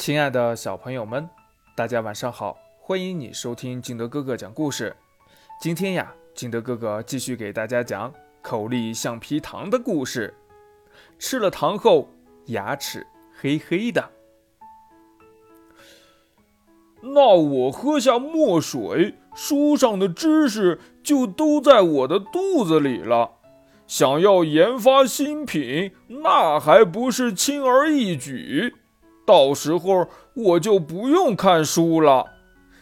亲爱的小朋友们，大家晚上好！欢迎你收听敬德哥哥讲故事。今天呀，敬德哥哥继续给大家讲口力橡皮糖的故事。吃了糖后，牙齿黑黑的。那我喝下墨水，书上的知识就都在我的肚子里了。想要研发新品，那还不是轻而易举？到时候我就不用看书了。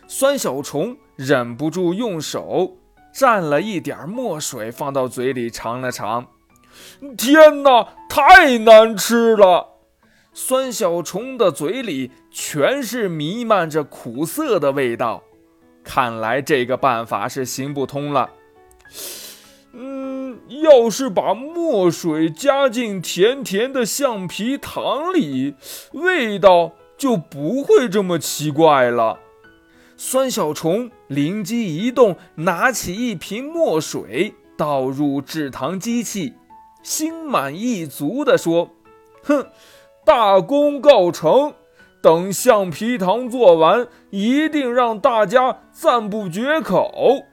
酸小虫忍不住用手蘸了一点墨水，放到嘴里尝了尝。天哪，太难吃了！酸小虫的嘴里全是弥漫着苦涩的味道。看来这个办法是行不通了。嗯，要是把墨水加进甜甜的橡皮糖里，味道就不会这么奇怪了。酸小虫灵机一动，拿起一瓶墨水，倒入制糖机器，心满意足地说：“哼，大功告成！等橡皮糖做完，一定让大家赞不绝口。”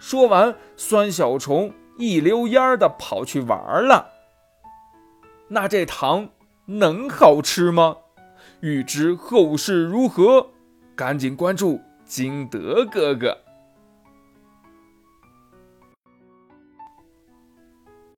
说完，酸小虫。一溜烟儿的跑去玩了。那这糖能好吃吗？欲知后事如何，赶紧关注金德哥哥。